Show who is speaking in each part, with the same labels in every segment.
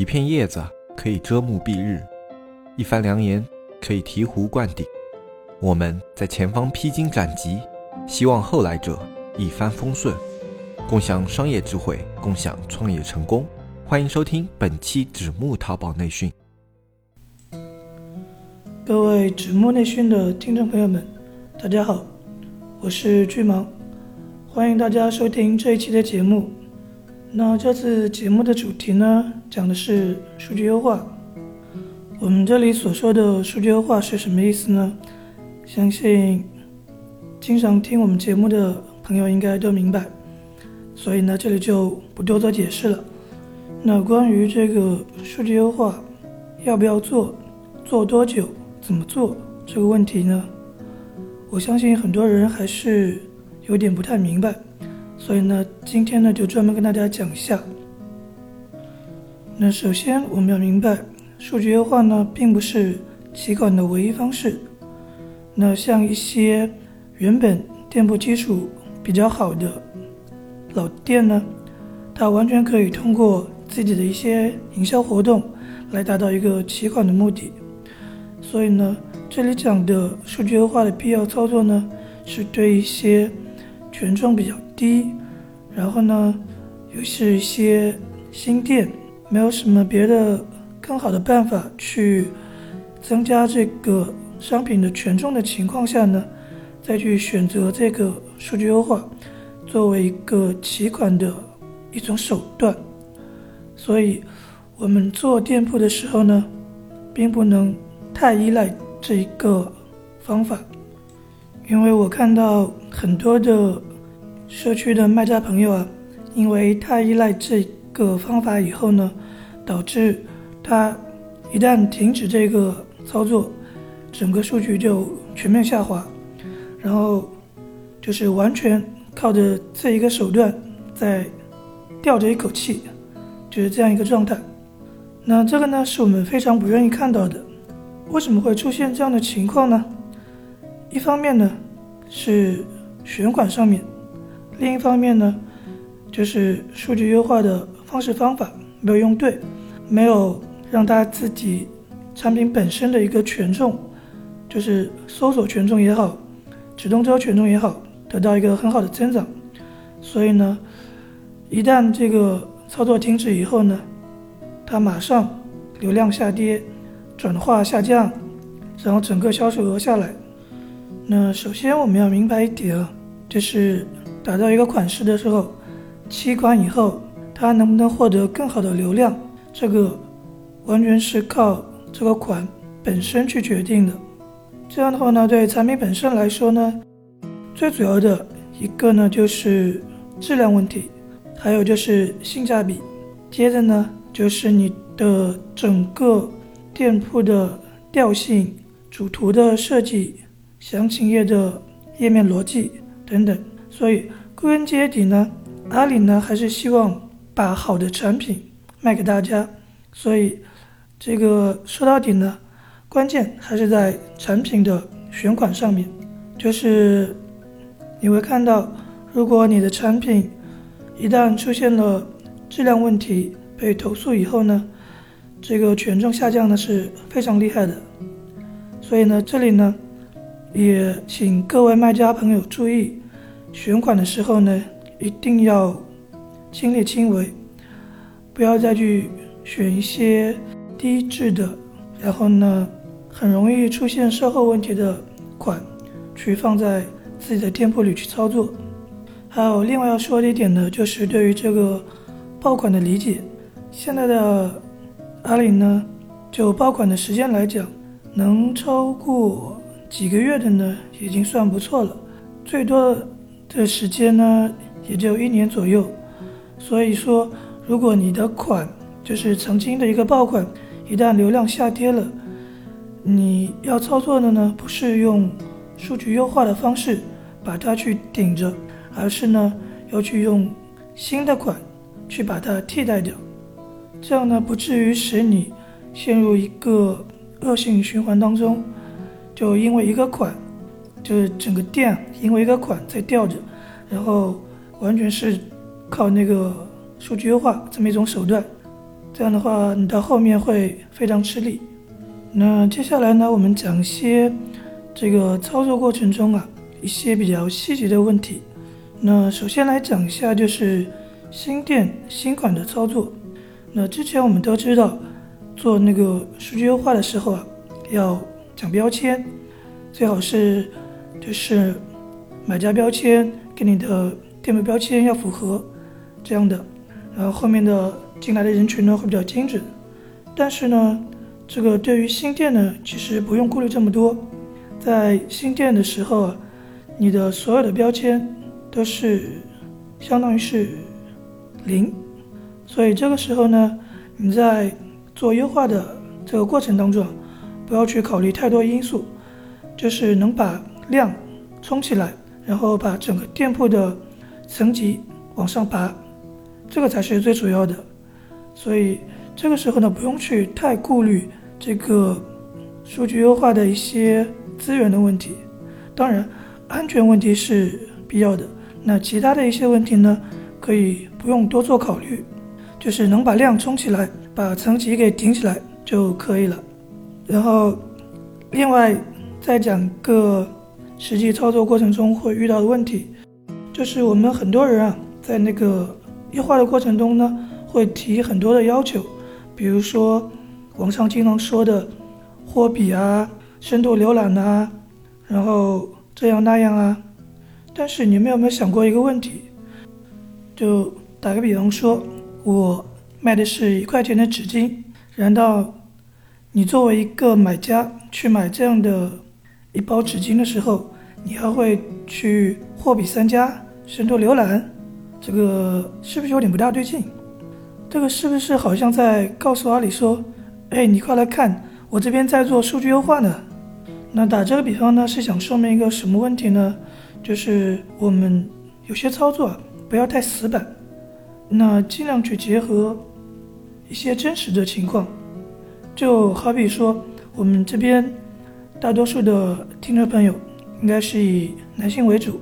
Speaker 1: 一片叶子可以遮目蔽日，一番良言可以醍醐灌顶。我们在前方披荆斩棘，希望后来者一帆风顺，共享商业智慧，共享创业成功。欢迎收听本期纸木淘宝内训。
Speaker 2: 各位纸木内训的听众朋友们，大家好，我是巨芒，欢迎大家收听这一期的节目。那这次节目的主题呢，讲的是数据优化。我们这里所说的数据优化是什么意思呢？相信经常听我们节目的朋友应该都明白，所以呢，这里就不多做解释了。那关于这个数据优化要不要做，做多久，怎么做这个问题呢？我相信很多人还是有点不太明白，所以呢，今天呢就专门跟大家讲一下。那首先我们要明白，数据优化呢并不是提款的唯一方式。那像一些原本店铺基础比较好的老店呢，它完全可以通过自己的一些营销活动来达到一个提款的目的。所以呢，这里讲的数据优化的必要操作呢，是对一些权重比较低，然后呢又是一些新店，没有什么别的更好的办法去增加这个。商品的权重的情况下呢，再去选择这个数据优化作为一个起款的一种手段。所以，我们做店铺的时候呢，并不能太依赖这一个方法，因为我看到很多的社区的卖家朋友啊，因为太依赖这个方法以后呢，导致他一旦停止这个操作。整个数据就全面下滑，然后就是完全靠着这一个手段在吊着一口气，就是这样一个状态。那这个呢是我们非常不愿意看到的。为什么会出现这样的情况呢？一方面呢是选款上面，另一方面呢就是数据优化的方式方法没有用对，没有让它自己产品本身的一个权重。就是搜索权重也好，直通车权重也好，得到一个很好的增长。所以呢，一旦这个操作停止以后呢，它马上流量下跌，转化下降，然后整个销售额下来。那首先我们要明白一点啊，就是打造一个款式的时候，期款以后它能不能获得更好的流量，这个完全是靠这个款本身去决定的。这样的话呢，对产品本身来说呢，最主要的一个呢就是质量问题，还有就是性价比。接着呢就是你的整个店铺的调性、主图的设计、详情页的页面逻辑等等。所以归根结底呢，阿里呢还是希望把好的产品卖给大家。所以这个说到底呢。关键还是在产品的选款上面，就是你会看到，如果你的产品一旦出现了质量问题被投诉以后呢，这个权重下降呢是非常厉害的。所以呢，这里呢也请各位卖家朋友注意，选款的时候呢一定要亲力亲为，不要再去选一些低质的，然后呢。很容易出现售后问题的款，去放在自己的店铺里去操作。还有另外要说的一点呢，就是对于这个爆款的理解。现在的阿里呢，就爆款的时间来讲，能超过几个月的呢，已经算不错了。最多的时间呢，也就一年左右。所以说，如果你的款就是曾经的一个爆款，一旦流量下跌了，你要操作的呢，不是用数据优化的方式把它去顶着，而是呢要去用新的款去把它替代掉，这样呢不至于使你陷入一个恶性循环当中，就因为一个款，就是整个店因为一个款在吊着，然后完全是靠那个数据优化这么一种手段，这样的话你到后面会非常吃力。那接下来呢，我们讲一些这个操作过程中啊一些比较细节的问题。那首先来讲一下就是新店新款的操作。那之前我们都知道，做那个数据优化的时候啊，要讲标签，最好是就是买家标签跟你的店铺标签要符合这样的，然后后面的进来的人群呢会比较精准。但是呢，这个对于新店呢，其实不用顾虑这么多，在新店的时候啊，你的所有的标签都是相当于是零。所以这个时候呢，你在做优化的这个过程当中，不要去考虑太多因素，就是能把量冲起来，然后把整个店铺的层级往上拔，这个才是最主要的。所以这个时候呢，不用去太顾虑这个数据优化的一些资源的问题。当然，安全问题是必要的。那其他的一些问题呢，可以不用多做考虑。就是能把量冲起来，把层级给顶起来就可以了。然后，另外再讲个实际操作过程中会遇到的问题，就是我们很多人啊，在那个优化的过程中呢，会提很多的要求，比如说网上经常说的货比啊、深度浏览啊，然后这样那样啊。但是你们有没有想过一个问题？就打个比方说。我卖的是一块钱的纸巾，难道你作为一个买家去买这样的一包纸巾的时候，你还会去货比三家、深度浏览？这个是不是有点不大对劲？这个是不是好像在告诉阿里说：“哎，你快来看，我这边在做数据优化呢？”那打这个比方呢，是想说明一个什么问题呢？就是我们有些操作不要太死板。那尽量去结合一些真实的情况，就好比说，我们这边大多数的听众朋友应该是以男性为主，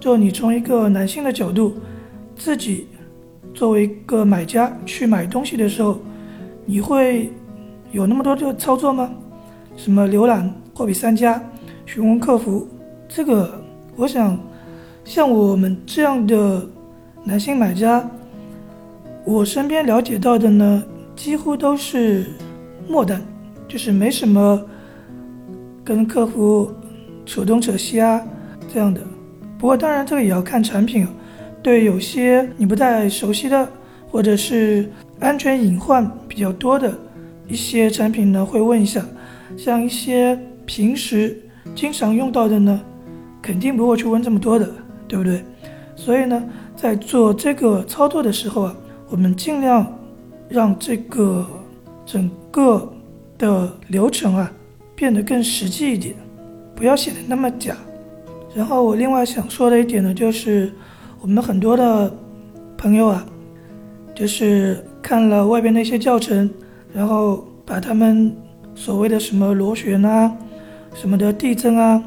Speaker 2: 就你从一个男性的角度，自己作为一个买家去买东西的时候，你会有那么多的操作吗？什么浏览、货比三家、询问客服，这个我想，像我们这样的男性买家。我身边了解到的呢，几乎都是末单，就是没什么跟客服扯东扯西啊这样的。不过当然这个也要看产品，对有些你不太熟悉的或者是安全隐患比较多的一些产品呢，会问一下。像一些平时经常用到的呢，肯定不会去问这么多的，对不对？所以呢，在做这个操作的时候啊。我们尽量让这个整个的流程啊变得更实际一点，不要显得那么假。然后我另外想说的一点呢，就是我们很多的朋友啊，就是看了外边那些教程，然后把他们所谓的什么螺旋啊、什么的递增啊，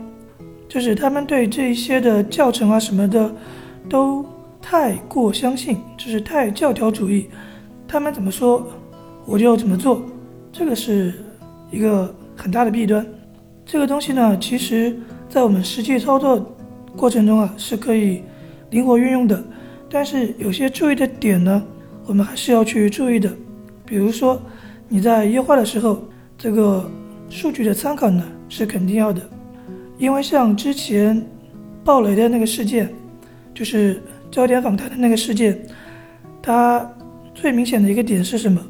Speaker 2: 就是他们对这一些的教程啊什么的都。太过相信，就是太教条主义，他们怎么说我就怎么做，这个是一个很大的弊端。这个东西呢，其实在我们实际操作过程中啊是可以灵活运用的，但是有些注意的点呢，我们还是要去注意的。比如说你在优化的时候，这个数据的参考呢是肯定要的，因为像之前暴雷的那个事件，就是。焦点访谈的那个事件，它最明显的一个点是什么？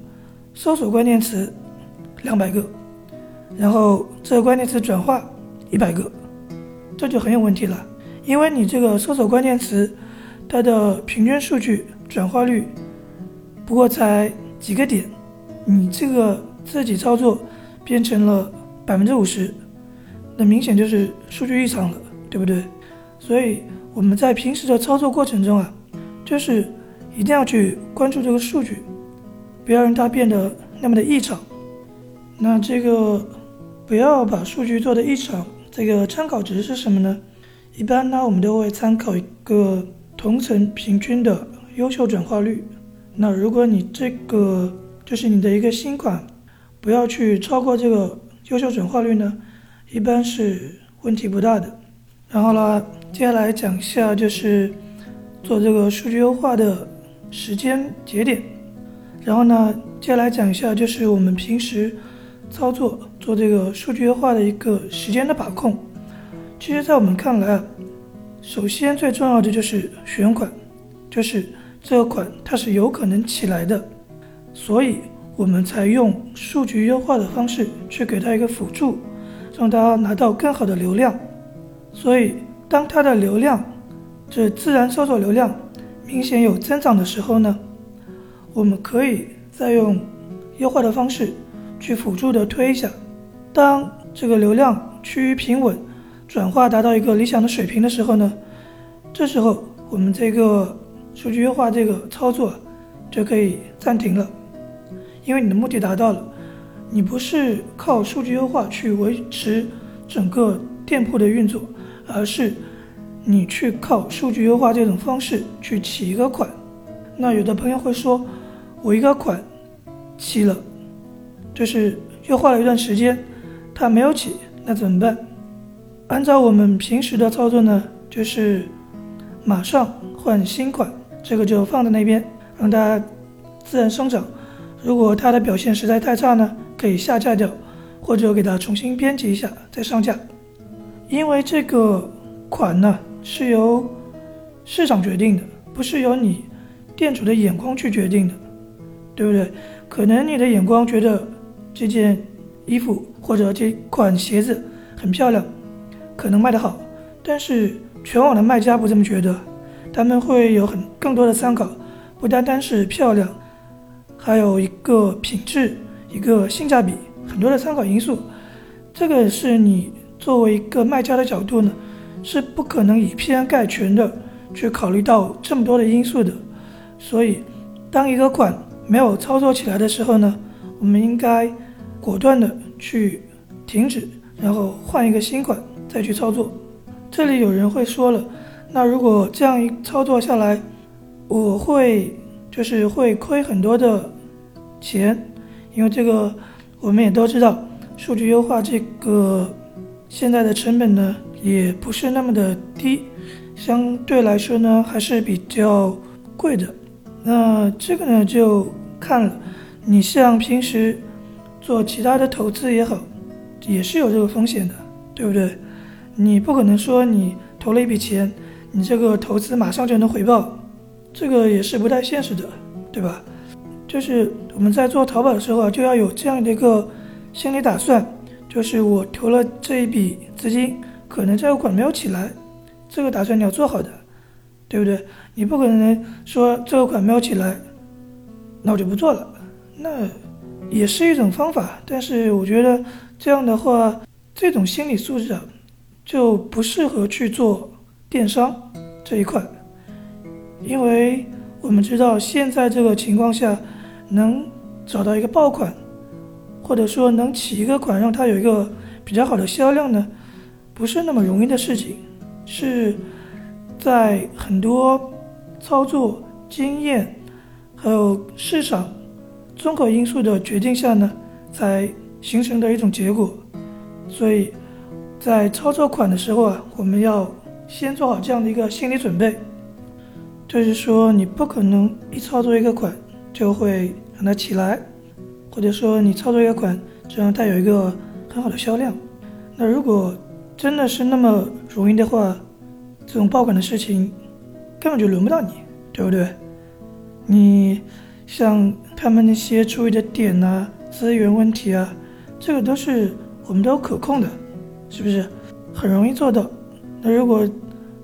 Speaker 2: 搜索关键词两百个，然后这个关键词转化一百个，这就很有问题了。因为你这个搜索关键词，它的平均数据转化率不过才几个点，你这个自己操作变成了百分之五十，那明显就是数据异常了，对不对？所以。我们在平时的操作过程中啊，就是一定要去关注这个数据，不要让它变得那么的异常。那这个不要把数据做的异常，这个参考值是什么呢？一般呢，我们都会参考一个同城平均的优秀转化率。那如果你这个就是你的一个新款不要去超过这个优秀转化率呢，一般是问题不大的。然后呢，接下来讲一下就是做这个数据优化的时间节点。然后呢，接下来讲一下就是我们平时操作做这个数据优化的一个时间的把控。其实，在我们看来啊，首先最重要的就是选款，就是这个款它是有可能起来的，所以我们才用数据优化的方式去给它一个辅助，让它拿到更好的流量。所以，当它的流量，这自然搜索流量明显有增长的时候呢，我们可以再用优化的方式去辅助的推一下。当这个流量趋于平稳，转化达到一个理想的水平的时候呢，这时候我们这个数据优化这个操作就可以暂停了，因为你的目的达到了。你不是靠数据优化去维持整个店铺的运作。而是你去靠数据优化这种方式去起一个款，那有的朋友会说，我一个款起了，就是又画了一段时间，它没有起，那怎么办？按照我们平时的操作呢，就是马上换新款，这个就放在那边，让它自然生长。如果它的表现实在太差呢，可以下架掉，或者给它重新编辑一下再上架。因为这个款呢是由市场决定的，不是由你店主的眼光去决定的，对不对？可能你的眼光觉得这件衣服或者这款鞋子很漂亮，可能卖得好，但是全网的卖家不这么觉得，他们会有很更多的参考，不单单是漂亮，还有一个品质、一个性价比，很多的参考因素，这个是你。作为一个卖家的角度呢，是不可能以偏概全的去考虑到这么多的因素的。所以，当一个款没有操作起来的时候呢，我们应该果断的去停止，然后换一个新款再去操作。这里有人会说了，那如果这样一操作下来，我会就是会亏很多的钱，因为这个我们也都知道，数据优化这个。现在的成本呢也不是那么的低，相对来说呢还是比较贵的。那这个呢就看了，你像平时做其他的投资也好，也是有这个风险的，对不对？你不可能说你投了一笔钱，你这个投资马上就能回报，这个也是不太现实的，对吧？就是我们在做淘宝的时候啊，就要有这样的一个心理打算。就是我投了这一笔资金，可能这个款没有起来，这个打算你要做好的，对不对？你不可能说这个款没有起来，那我就不做了，那也是一种方法。但是我觉得这样的话，这种心理素质啊，就不适合去做电商这一块，因为我们知道现在这个情况下，能找到一个爆款。或者说能起一个款让它有一个比较好的销量呢，不是那么容易的事情，是在很多操作经验还有市场综合因素的决定下呢，才形成的一种结果。所以在操作款的时候啊，我们要先做好这样的一个心理准备，就是说你不可能一操作一个款就会让它起来。或者说你操作一个款，就让它有一个很好的销量。那如果真的是那么容易的话，这种爆款的事情根本就轮不到你，对不对？你像他们那些注意的点啊、资源问题啊，这个都是我们都可控的，是不是？很容易做到。那如果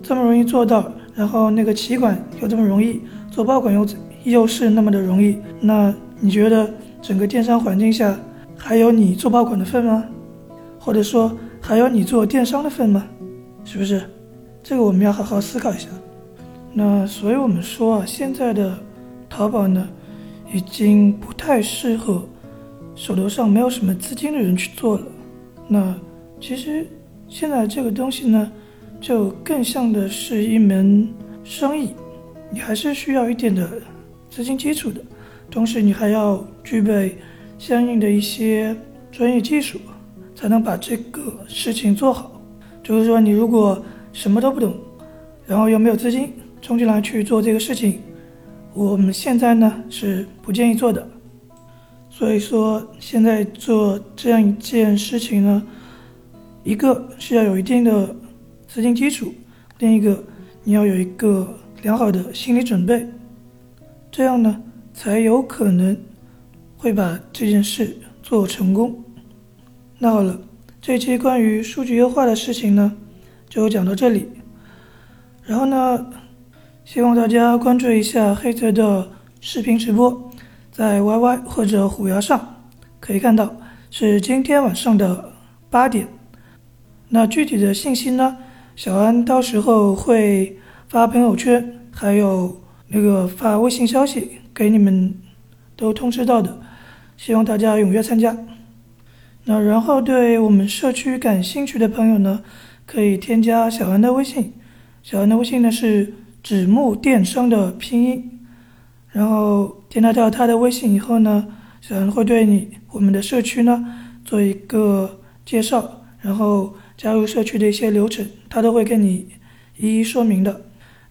Speaker 2: 这么容易做到，然后那个起管又这么容易，做爆款又又是那么的容易，那你觉得？整个电商环境下，还有你做爆款的份吗？或者说还有你做电商的份吗？是不是？这个我们要好好思考一下。那所以我们说啊，现在的淘宝呢，已经不太适合手头上没有什么资金的人去做了。那其实现在这个东西呢，就更像的是一门生意，你还是需要一点的资金基础的。同时你还要具备相应的一些专业技术，才能把这个事情做好。就是说，你如果什么都不懂，然后又没有资金冲进来去做这个事情，我们现在呢是不建议做的。所以说，现在做这样一件事情呢，一个是要有一定的资金基础，另一个你要有一个良好的心理准备，这样呢才有可能会把这件事做成功。那好了，这期关于数据优化的事情呢，就讲到这里。然后呢，希望大家关注一下黑泽的视频直播。在 YY 或者虎牙上可以看到，是今天晚上的八点。那具体的信息呢？小安到时候会发朋友圈，还有那个发微信消息给你们，都通知到的。希望大家踊跃参加。那然后对我们社区感兴趣的朋友呢，可以添加小安的微信。小安的微信呢是纸木电商的拼音。然后添加到他的微信以后呢，小安会对你我们的社区呢做一个介绍，然后加入社区的一些流程，他都会跟你一一说明的。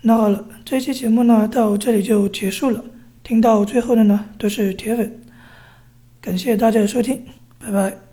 Speaker 2: 那好了，这期节目呢到这里就结束了。听到最后的呢都是铁粉，感谢大家的收听，拜拜。